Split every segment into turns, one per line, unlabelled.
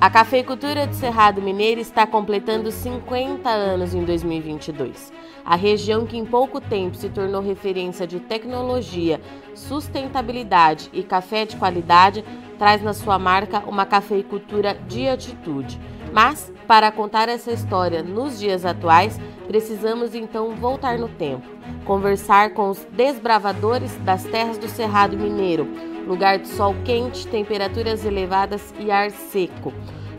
A cafeicultura do Cerrado Mineiro está completando 50 anos em 2022. A região que em pouco tempo se tornou referência de tecnologia, sustentabilidade e café de qualidade traz na sua marca uma cafeicultura de atitude. Mas, para contar essa história nos dias atuais, precisamos então voltar no tempo, conversar com os desbravadores das terras do Cerrado Mineiro, lugar de sol quente, temperaturas elevadas e ar seco.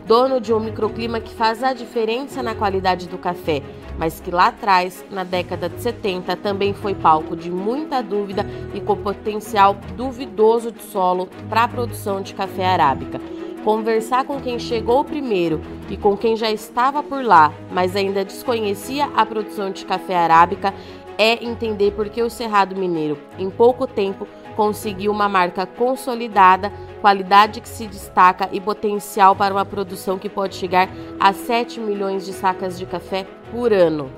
Dono de um microclima que faz a diferença na qualidade do café, mas que lá atrás, na década de 70, também foi palco de muita dúvida e com potencial duvidoso de solo para a produção de café arábica. Conversar com quem chegou primeiro e com quem já estava por lá, mas ainda desconhecia a produção de café arábica, é entender por que o Cerrado Mineiro, em pouco tempo, conseguiu uma marca consolidada, qualidade que se destaca e potencial para uma produção que pode chegar a 7 milhões de sacas de café por ano.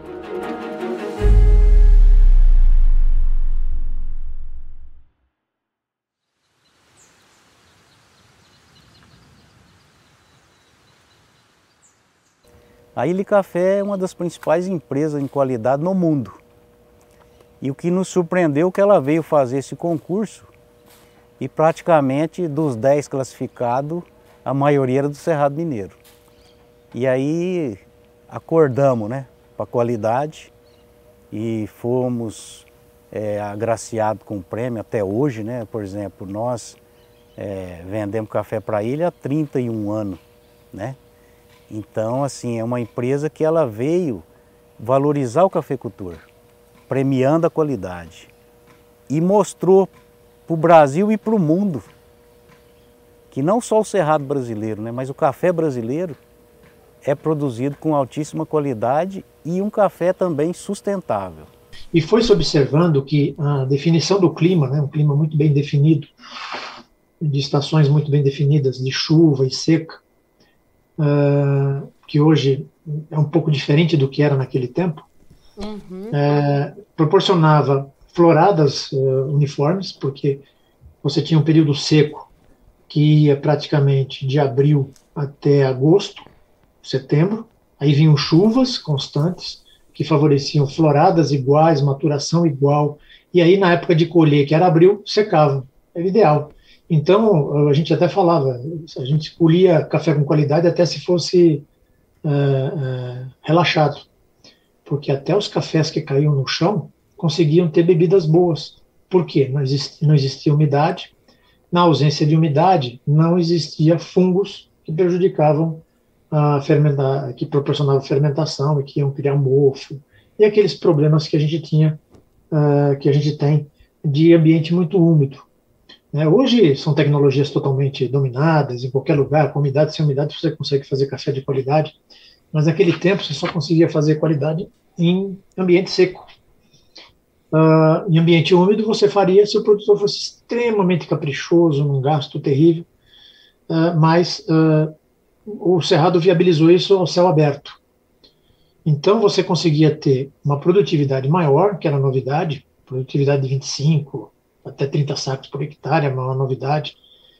A Ilha Café é uma das principais empresas em qualidade no mundo. E o que nos surpreendeu é que ela veio fazer esse concurso e praticamente dos 10 classificados, a maioria era do Cerrado Mineiro. E aí acordamos né, para a qualidade e fomos é, agraciados com o prêmio até hoje. Né? Por exemplo, nós é, vendemos café para a ilha há 31 anos. Né? Então, assim, é uma empresa que ela veio valorizar o cafeicultor premiando a qualidade. E mostrou para o Brasil e para o mundo que não só o cerrado brasileiro, né, mas o café brasileiro é produzido com altíssima qualidade e um café também sustentável.
E foi se observando que a definição do clima, né, um clima muito bem definido, de estações muito bem definidas, de chuva e seca, uh, que hoje é um pouco diferente do que era naquele tempo, uhum. é, proporcionava floradas uh, uniformes, porque você tinha um período seco que ia praticamente de abril até agosto, setembro, aí vinham chuvas constantes que favoreciam floradas iguais, maturação igual, e aí na época de colher, que era abril, secava, era ideal. Então, a gente até falava, a gente colhia café com qualidade até se fosse uh, uh, relaxado porque até os cafés que caíam no chão conseguiam ter bebidas boas. Por quê? Não existia, não existia umidade. Na ausência de umidade, não existia fungos que prejudicavam a fermentar, que proporcionavam fermentação e que iam criar mofo e aqueles problemas que a gente tinha, uh, que a gente tem de ambiente muito úmido. Né? Hoje são tecnologias totalmente dominadas, em qualquer lugar, com umidade, sem umidade, você consegue fazer café de qualidade, mas naquele tempo você só conseguia fazer qualidade em ambiente seco. Uh, em ambiente úmido, você faria se o produtor fosse extremamente caprichoso, num gasto terrível, uh, mas uh, o Cerrado viabilizou isso ao céu aberto. Então, você conseguia ter uma produtividade maior, que era novidade, produtividade de 25 até 30 sacos por hectare, é uma novidade.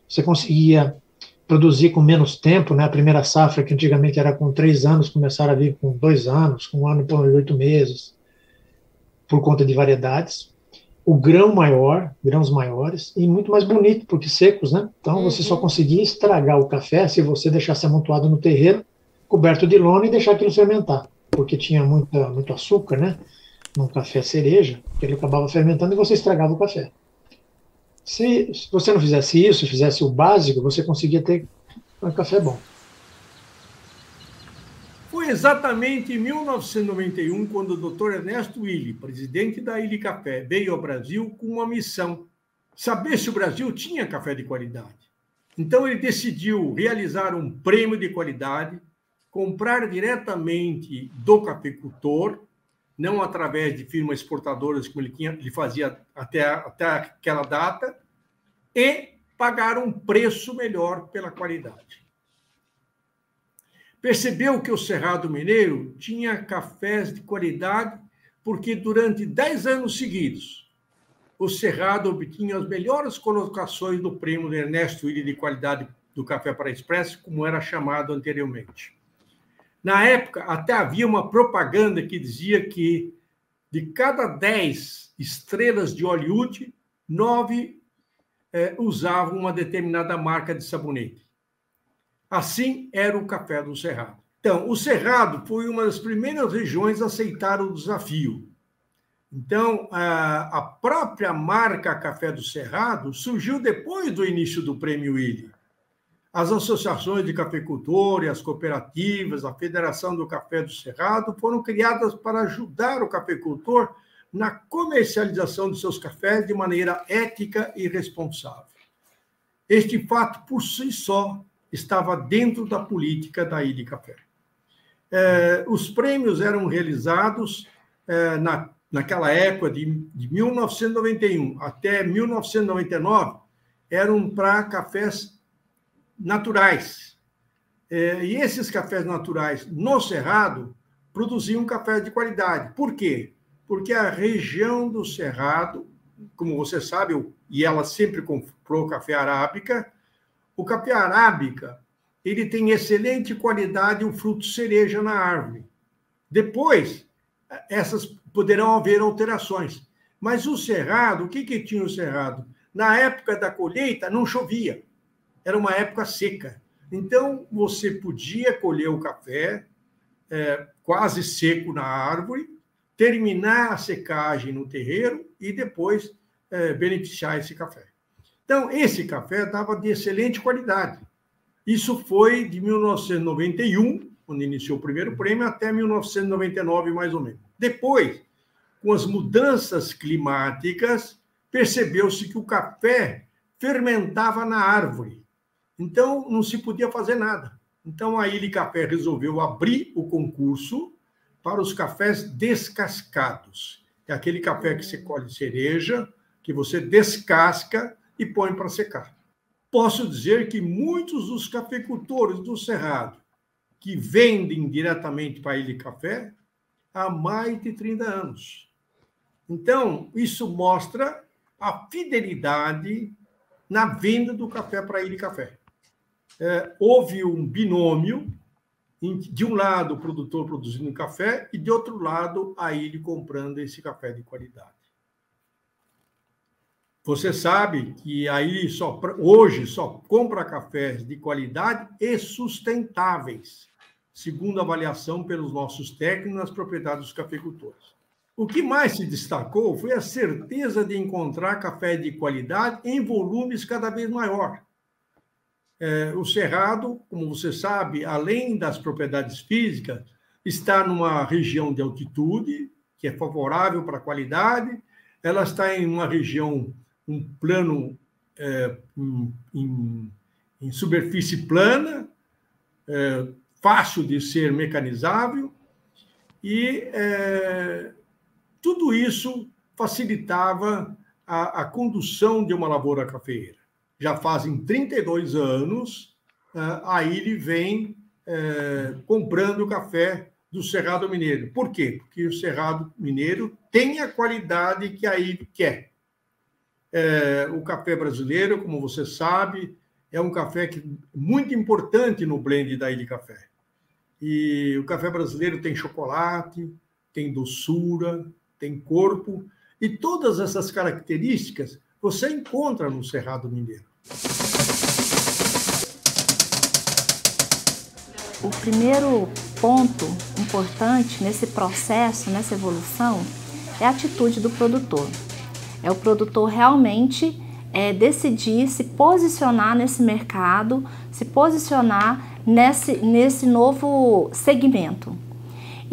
Você conseguia produzir com menos tempo, né? A primeira safra, que antigamente era com três anos, começaram a vir com dois anos, com um ano por oito meses, por conta de variedades. O grão maior, grãos maiores, e muito mais bonito, porque secos, né? Então uhum. você só uhum. conseguia estragar o café se você deixasse amontoado no terreiro, coberto de lona e deixar aquilo fermentar, porque tinha muita, muito açúcar, né? Num café cereja, que ele acabava fermentando e você estragava o café. Se, se você não fizesse isso, fizesse o básico, você conseguia ter um café bom.
Foi exatamente em 1991 quando o Dr. Ernesto Willi, presidente da Ilha Café, veio ao Brasil com uma missão: saber se o Brasil tinha café de qualidade. Então ele decidiu realizar um prêmio de qualidade, comprar diretamente do cafeicultor não através de firmas exportadoras, como ele, tinha, ele fazia até, até aquela data, e pagar um preço melhor pela qualidade. Percebeu que o Cerrado Mineiro tinha cafés de qualidade, porque durante dez anos seguidos, o Cerrado obtinha as melhores colocações do prêmio Ernesto Willi de qualidade do café para expresso, como era chamado anteriormente. Na época, até havia uma propaganda que dizia que de cada 10 estrelas de Hollywood, nove é, usavam uma determinada marca de sabonete. Assim era o café do Cerrado. Então, o Cerrado foi uma das primeiras regiões a aceitar o desafio. Então, a, própria marca Café do Cerrado surgiu depois do início do Prêmio Willy. As associações de cafeicultores, as cooperativas, a Federação do Café do Cerrado foram criadas para ajudar o cafeicultor na comercialização de seus cafés de maneira ética e responsável. Este fato, por si só, estava dentro da política da Ilha Café. É, os prêmios eram realizados é, na, naquela época, de, de 1991 até 1999, eram para cafés naturais. É, e esses cafés naturais no Cerrado produziam café de qualidade. Por quê? Porque a região do Cerrado, como você sabe, e ela sempre comprou café arábica, o café arábica ele tem excelente qualidade o fruto cereja na árvore. Depois, essas poderão haver alterações. Mas o cerrado, o que, que tinha o cerrado? Na época da colheita, não chovia era uma época seca. Então, você podia colher o café é, quase seco na árvore, terminar a secagem no terreiro e depois é, beneficiar esse café. Então, esse café estava de excelente qualidade. Isso foi de 1991, quando iniciou o primeiro prêmio, até 1999, mais ou menos. Depois, com as mudanças climáticas, percebeu-se que o café fermentava na árvore. Então, não se podia fazer nada. Então, a Ilha Café resolveu abrir o concurso para os cafés descascados. É aquele café que você colhe cereja, que você descasca e põe para secar. Posso dizer que muitos dos cafeicultores do Cerrado que vendem diretamente para a Ilha Café há mais de 30 anos. Então, isso mostra a fidelidade na venda do café para a Ilha Café é, houve um binômio, de um lado o produtor produzindo café e de outro lado a ele comprando esse café de qualidade. Você sabe que aí só hoje só compra cafés de qualidade e sustentáveis, segundo a avaliação pelos nossos técnicos nas propriedades dos cafeicultores. O que mais se destacou foi a certeza de encontrar café de qualidade em volumes cada vez maior. É, o Cerrado, como você sabe, além das propriedades físicas, está numa região de altitude, que é favorável para a qualidade, ela está em uma região, um plano é, em, em, em, superfície plana, é, fácil de ser mecanizável, e é, tudo isso facilitava a, a condução de uma lavoura cafeeira já fazem 32 anos, uh, aí ele vem uh, comprando café do Cerrado Mineiro. Por quê? Porque o Cerrado Mineiro tem a qualidade que a Ilha quer. Uh, o café brasileiro, como você sabe, é um café que, muito importante no blend da Ilha Café. E o café brasileiro tem chocolate, tem doçura, tem corpo, e todas essas características você encontra no Cerrado Mineiro.
O primeiro ponto importante nesse processo, nessa evolução, é a atitude do produtor. É o produtor realmente é, decidir se posicionar nesse mercado, se posicionar nesse, nesse novo segmento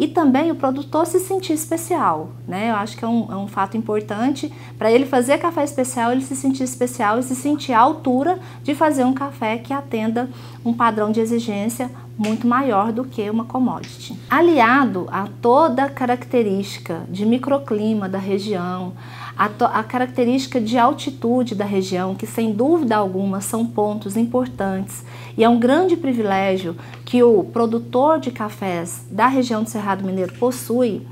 e também o produtor se sentir especial, né? Eu acho que é um, é um fato importante para ele fazer café especial, ele se sentir especial e se sentir à altura de fazer um café que atenda um padrão de exigência muito maior do que uma commodity. Aliado a toda a característica de microclima da região, a, a característica de altitude da região, que sem dúvida alguma são pontos importantes e é um grande privilégio que o produtor de cafés da região do Cerrado Mineiro possui,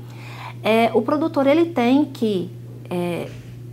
é, o produtor ele tem que é,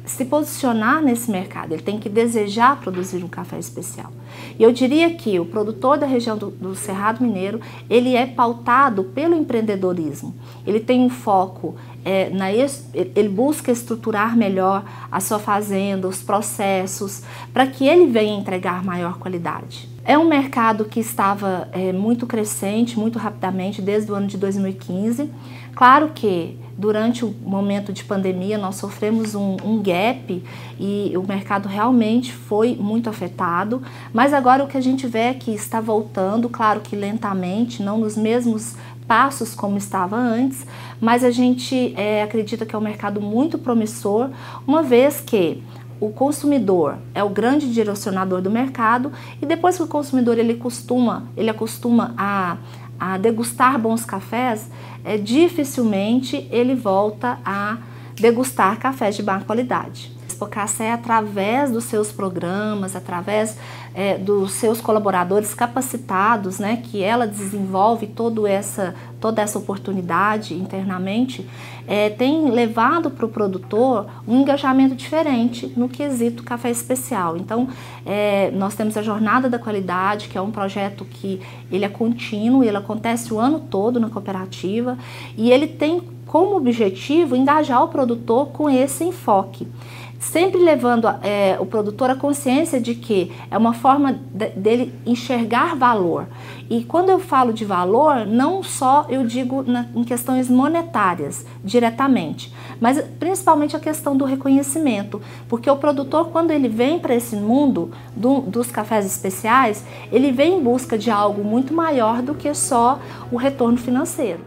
se posicionar nesse mercado, ele tem que desejar produzir um café especial. E eu diria que o produtor da região do, do Cerrado Mineiro, ele é pautado pelo empreendedorismo. Ele tem um foco é, na, ele busca estruturar melhor a sua fazenda, os processos, para que ele venha entregar maior qualidade. É um mercado que estava é, muito crescente, muito rapidamente, desde o ano de 2015. Claro que durante o momento de pandemia nós sofremos um, um, gap e o mercado realmente foi muito afetado, mas agora o que a gente vê é que está voltando, claro que lentamente, não nos mesmos passos como estava antes, mas a gente é, acredita que é um mercado muito promissor, uma vez que o consumidor é o grande direcionador do mercado e depois que o consumidor ele costuma, ele acostuma a, a degustar bons cafés, é, dificilmente ele volta a degustar cafés de má qualidade. Expo Café, através dos seus programas, através é, dos seus colaboradores capacitados, né, que ela desenvolve todo essa, toda essa oportunidade internamente, é, tem levado para o produtor um engajamento diferente no quesito café especial. Então, é, nós temos a Jornada da Qualidade, que é um projeto que ele é contínuo, ele acontece o ano todo na cooperativa e ele tem como objetivo engajar o produtor com esse enfoque sempre levando é, o produtor à consciência de que é uma forma de, dele enxergar valor. E quando eu falo de valor, não só eu digo na, em questões monetárias diretamente, mas principalmente a questão do reconhecimento, porque o produtor quando ele vem para esse mundo do, dos cafés especiais, ele vem em busca de algo muito maior do que só o retorno financeiro.